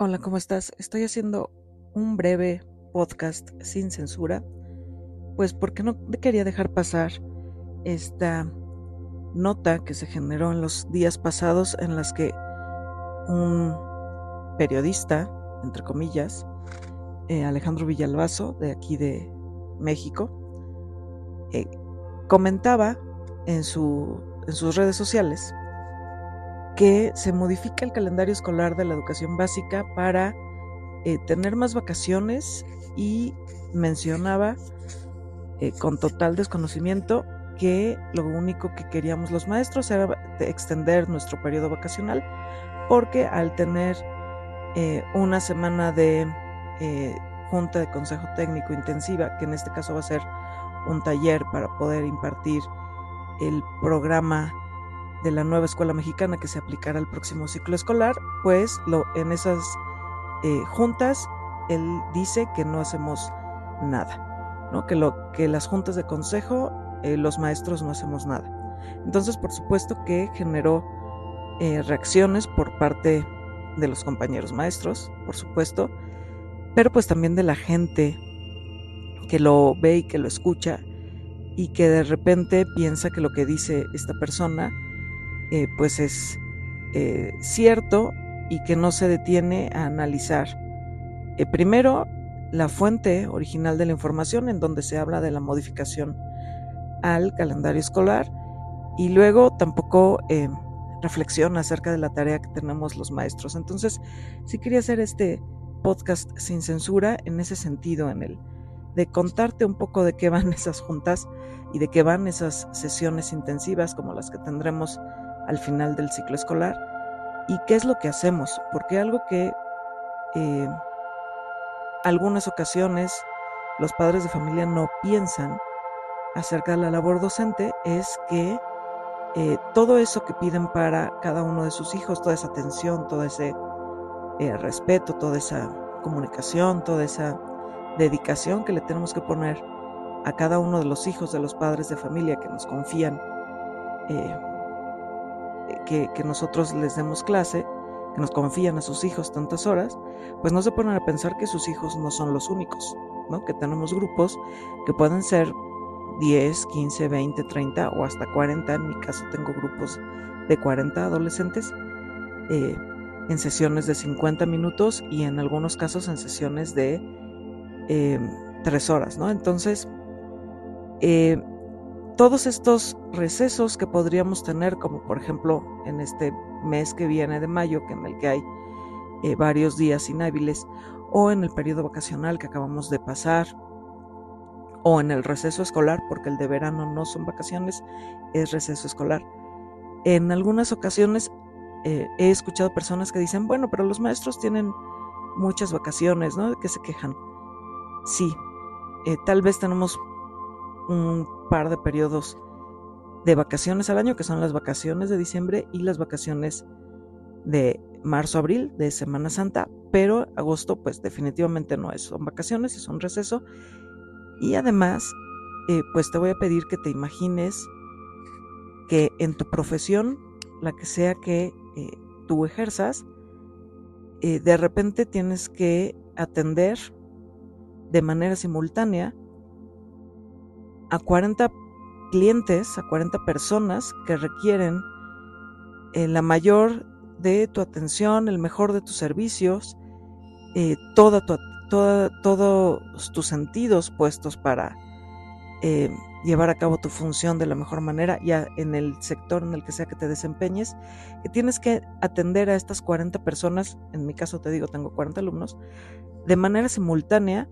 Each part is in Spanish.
Hola, ¿cómo estás? Estoy haciendo un breve podcast sin censura, pues porque no quería dejar pasar esta nota que se generó en los días pasados en las que un periodista, entre comillas, eh, Alejandro Villalbazo, de aquí de México, eh, comentaba en, su, en sus redes sociales que se modifica el calendario escolar de la educación básica para eh, tener más vacaciones y mencionaba eh, con total desconocimiento que lo único que queríamos los maestros era extender nuestro periodo vacacional porque al tener eh, una semana de junta de consejo técnico intensiva, que en este caso va a ser un taller para poder impartir el programa de la nueva escuela mexicana que se aplicará al próximo ciclo escolar, pues lo, en esas eh, juntas él dice que no hacemos nada, ¿no? que, lo, que las juntas de consejo eh, los maestros no hacemos nada. Entonces, por supuesto que generó eh, reacciones por parte de los compañeros maestros, por supuesto, pero pues también de la gente que lo ve y que lo escucha y que de repente piensa que lo que dice esta persona eh, pues es eh, cierto y que no se detiene a analizar. Eh, primero, la fuente original de la información en donde se habla de la modificación al calendario escolar y luego tampoco reflexiona acerca de la tarea que tenemos los maestros. Entonces, sí quería hacer este podcast sin censura en ese sentido, en el de contarte un poco de qué van esas juntas y de qué van esas sesiones intensivas como las que tendremos al final del ciclo escolar. Y qué es lo que hacemos, porque algo que eh, algunas ocasiones los padres de familia no piensan acerca de la labor docente es que eh, todo eso que piden para cada uno de sus hijos, toda esa atención, todo ese eh, respeto, toda esa comunicación, toda esa dedicación que le tenemos que poner a cada uno de los hijos de los padres de familia que nos confían que, nosotros les demos clase, que nos confían a sus hijos tantas horas, pues no se ponen a pensar que sus hijos no son los únicos, ¿no? Que tenemos grupos que pueden ser 10, 15, 20, 30 o hasta 40. En mi caso tengo grupos de 40 adolescentes eh, en sesiones de 50 minutos y en algunos casos en sesiones de eh, 3 horas, ¿no? Entonces, eh, todos estos recesos que podríamos tener, como por ejemplo en este mes que viene de mayo, que en el que hay eh, varios días inhábiles, o en el periodo vacacional que acabamos de pasar, o en el receso escolar, porque el de verano no son vacaciones, es receso escolar. En algunas ocasiones eh, he escuchado personas que dicen, bueno, pero los maestros tienen muchas vacaciones, ¿no? ¿De qué se quejan? Sí, eh, tal vez tenemos un par de periodos de vacaciones al año, que son las vacaciones de diciembre y las vacaciones de marzo-abril de Semana Santa, pero agosto pues definitivamente no es, son vacaciones y son receso. Y además, eh, pues te voy a pedir que te imagines que en tu profesión, la que sea que eh, tú ejerzas, eh, de repente tienes que atender de manera simultánea a 40 clientes, a 40 personas que requieren eh, la mayor de tu atención, el mejor de tus servicios, eh, toda todos tus sentidos puestos para eh, llevar a cabo tu función de la mejor manera, ya en el sector en el que sea que te desempeñes, que tienes que atender a estas 40 personas, en mi caso te digo, tengo 40 alumnos, de manera simultánea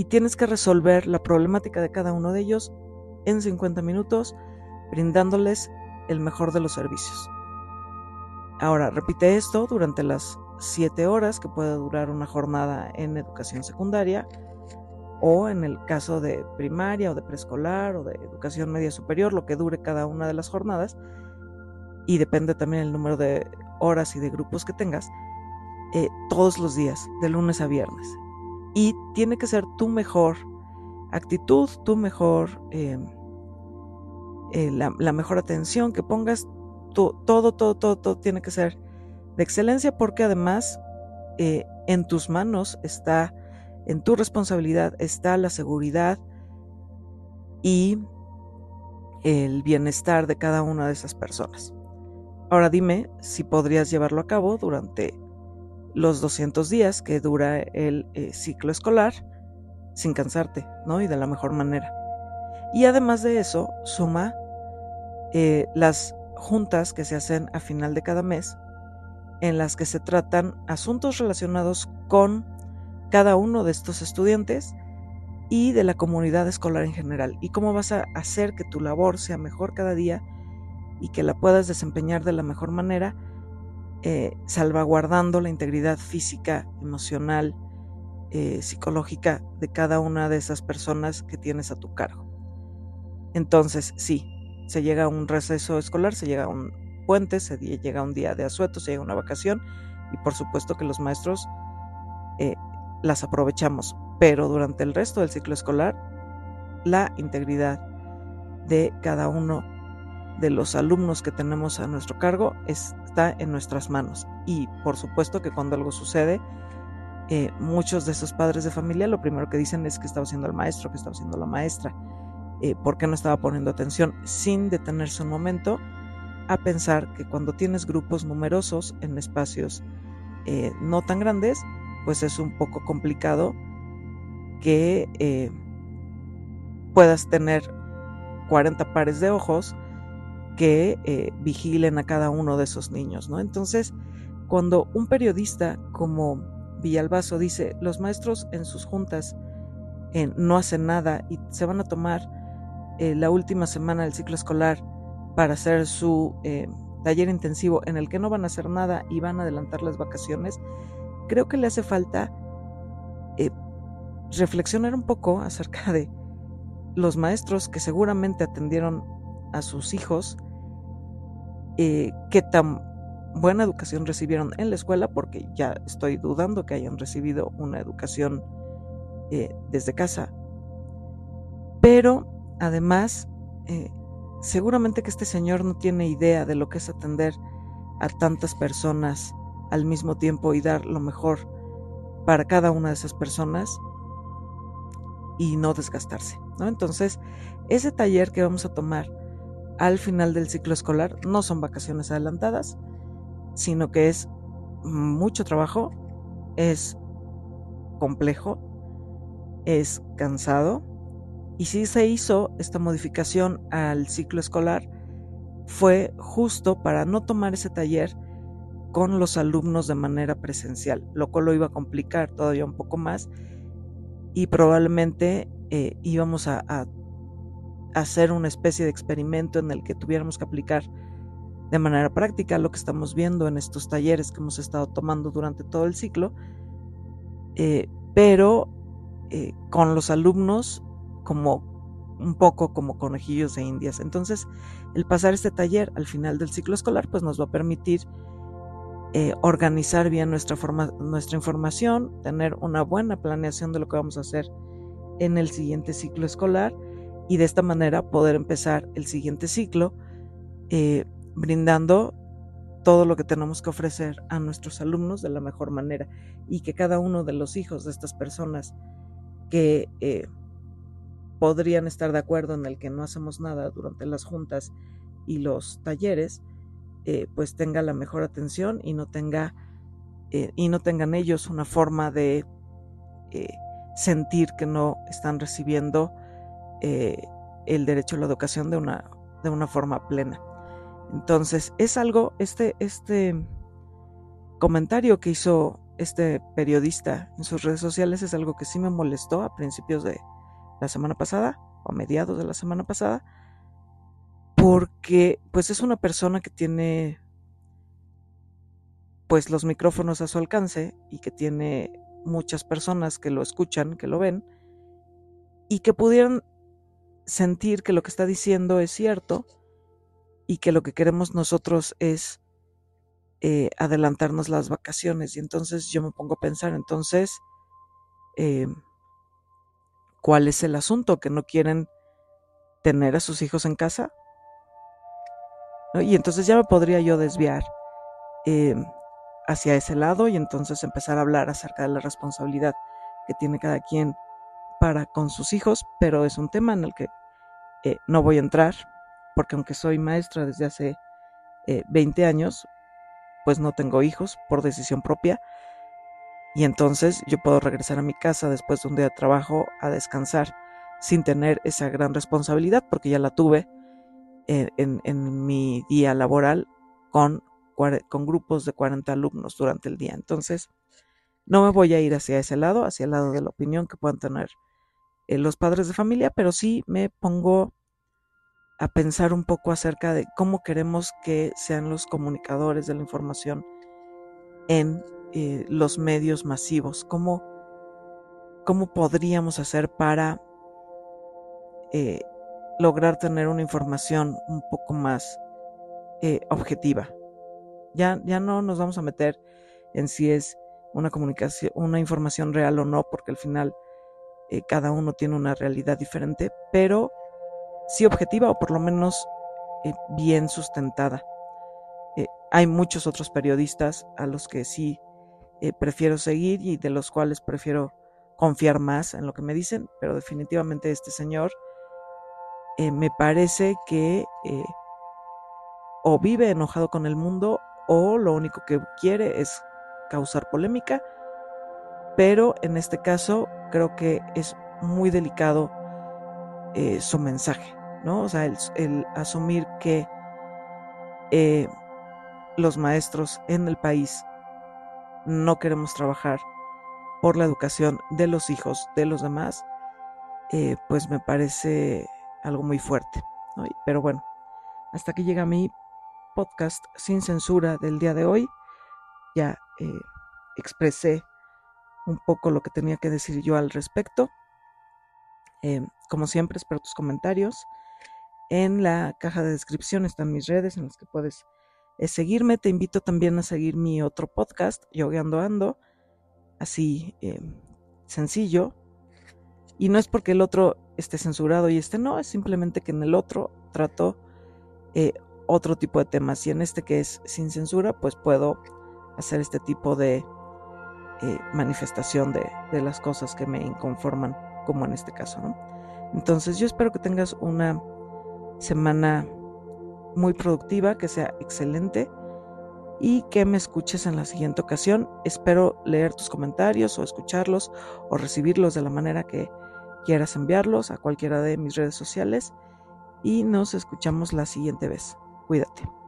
y tienes que resolver la problemática de cada uno de ellos en 50 minutos, brindándoles el mejor de los servicios. Ahora, repite esto durante las 7 horas que puede durar una jornada en educación secundaria o en el caso de primaria o de preescolar o de educación media superior, lo que dure cada una de las jornadas, y depende también el número de horas y de grupos que tengas, eh, todos los días, de lunes a viernes y tiene que ser tu mejor actitud, tu mejor, eh, eh, la, mejor atención que pongas, todo, todo, todo, todo tiene que ser de excelencia porque además eh, en tus manos está, en tu responsabilidad está la seguridad y el bienestar de cada una de esas personas. Ahora dime si podrías llevarlo a cabo durante los 200 días que dura el eh, ciclo escolar sin cansarte, ¿no? Y de la mejor manera. Y además de eso, suma eh, las juntas que se hacen a final de cada mes, en las que se tratan asuntos relacionados con cada uno de estos estudiantes y de la comunidad escolar en general, y cómo vas a hacer que tu labor sea mejor cada día y que la puedas desempeñar de la mejor manera, eh, salvaguardando la integridad física, emocional, eh, psicológica de cada una de esas personas que tienes a tu cargo. Entonces, sí, se llega a un receso escolar, se llega a un puente, se llega a un día de asueto, se llega a una vacación y por supuesto que los maestros eh, las aprovechamos, pero durante el resto del ciclo escolar, la integridad de cada uno de los alumnos que tenemos a nuestro cargo está en nuestras manos. Y por supuesto que cuando algo sucede, eh, muchos de esos padres de familia lo primero que dicen es que estaba haciendo el maestro, que estaba haciendo la maestra, eh, por qué no estaba poniendo atención, sin detenerse un momento a pensar que cuando tienes grupos numerosos en espacios eh, no tan grandes, pues es un poco complicado que eh, puedas tener 40 pares de ojos que eh, vigilen a cada uno de esos niños, ¿no? Entonces, cuando un periodista como Villalbazo dice, los maestros en sus juntas eh, no hacen nada y se van a tomar la última semana del ciclo escolar para hacer su taller intensivo en el que no van a hacer nada y van a adelantar las vacaciones, creo que le hace falta eh, reflexionar un poco acerca de los maestros que seguramente atendieron a sus hijos, eh, qué tan buena educación recibieron en la escuela, porque ya estoy dudando que hayan recibido una educación eh, desde casa. Pero además, seguramente que este señor no tiene idea de lo que es atender a tantas personas al mismo tiempo y dar lo mejor para cada una de esas personas y no desgastarse. ¿no? Entonces, ese taller que vamos a tomar al final del ciclo escolar no son vacaciones adelantadas, sino que es mucho trabajo, es complejo, es cansado. Y si se hizo esta modificación al ciclo escolar, fue justo para no tomar ese taller con los alumnos de manera presencial, lo cual lo iba a complicar todavía un poco más y probablemente eh, íbamos a, a, hacer una especie de experimento en el que tuviéramos que aplicar de manera práctica lo que estamos viendo en estos talleres que hemos estado tomando durante todo el ciclo, eh, pero eh, con los alumnos como un poco como conejillos de indias. Entonces, el pasar este taller al final del ciclo escolar, pues nos va a permitir eh, organizar bien nuestra, forma, nuestra información, tener una buena planeación de lo que vamos a hacer en el siguiente ciclo escolar y de esta manera poder empezar el siguiente ciclo eh, brindando todo lo que tenemos que ofrecer a nuestros alumnos de la mejor manera y que cada uno de los hijos de estas personas que eh, podrían estar de acuerdo en el que no hacemos nada durante las juntas y los talleres, eh, pues tenga la mejor atención y no tenga y no tengan ellos una forma de sentir que no están recibiendo el derecho a la educación de una, de una forma plena. Entonces, es algo, este, este comentario que hizo este periodista en sus redes sociales es algo que sí me molestó a principios de la semana pasada o a mediados de la semana pasada, porque pues es una persona que tiene pues los micrófonos a su alcance y que tiene muchas personas que lo escuchan, que lo ven y que pudieran sentir que lo que está diciendo es cierto y que lo que queremos nosotros es eh, adelantarnos las vacaciones. Y entonces yo me pongo a pensar, entonces, eh, ¿cuál es el asunto? ¿Que no quieren tener a sus hijos en casa? Y entonces ya me podría yo desviar eh, hacia ese lado y entonces empezar a hablar acerca de la responsabilidad que tiene cada quien para con sus hijos, pero es un tema en el que eh, no voy a entrar, porque aunque soy maestra desde hace 20 años, pues no tengo hijos por decisión propia. Y entonces yo puedo regresar a mi casa después de un día de trabajo a descansar sin tener esa gran responsabilidad, porque ya la tuve en, mi día laboral con, con grupos de 40 alumnos durante el día. Entonces, no me voy a ir hacia ese lado, hacia el lado de la opinión que puedan tener eh, los padres de familia, pero sí me pongo a pensar un poco acerca de cómo queremos que sean los comunicadores de la información en eh, los medios masivos, cómo, cómo podríamos hacer para eh, lograr tener una información un poco más objetiva. Ya, ya no nos vamos a meter en si es una comunicación, una información real o no, porque al final cada uno tiene una realidad diferente, pero sí objetiva o por lo menos eh, bien sustentada. Eh, hay muchos otros periodistas a los que sí eh, prefiero seguir y de los cuales prefiero confiar más en lo que me dicen, pero definitivamente este señor me parece que o vive enojado con el mundo o lo único que quiere es causar polémica, pero en este caso creo que es muy delicado su mensaje. ¿no? O sea, el, asumir que eh, los maestros en el país no queremos trabajar por la educación de los hijos de los demás, eh, pues me parece algo muy fuerte. Pero bueno, hasta aquí llega mi podcast sin censura del día de hoy. Ya eh, expresé un poco lo que tenía que decir yo al respecto. como siempre, espero tus comentarios. En la caja de descripción están mis redes en las que puedes eh, seguirme. Te invito también a seguir mi otro podcast, Yogueando Ando, así eh, sencillo. Y no es porque el otro esté censurado y este no, es simplemente que en el otro trato eh, otro tipo de temas. Y en este que es sin censura, pues puedo hacer este tipo de manifestación de, de, las cosas que me inconforman, como en este caso, ¿no? Entonces yo espero que tengas una semana muy productiva, que sea excelente y que me escuches en la siguiente ocasión. Espero leer tus comentarios o escucharlos o recibirlos de la manera que quieras enviarlos a cualquiera de mis redes sociales y nos escuchamos la siguiente vez. Cuídate.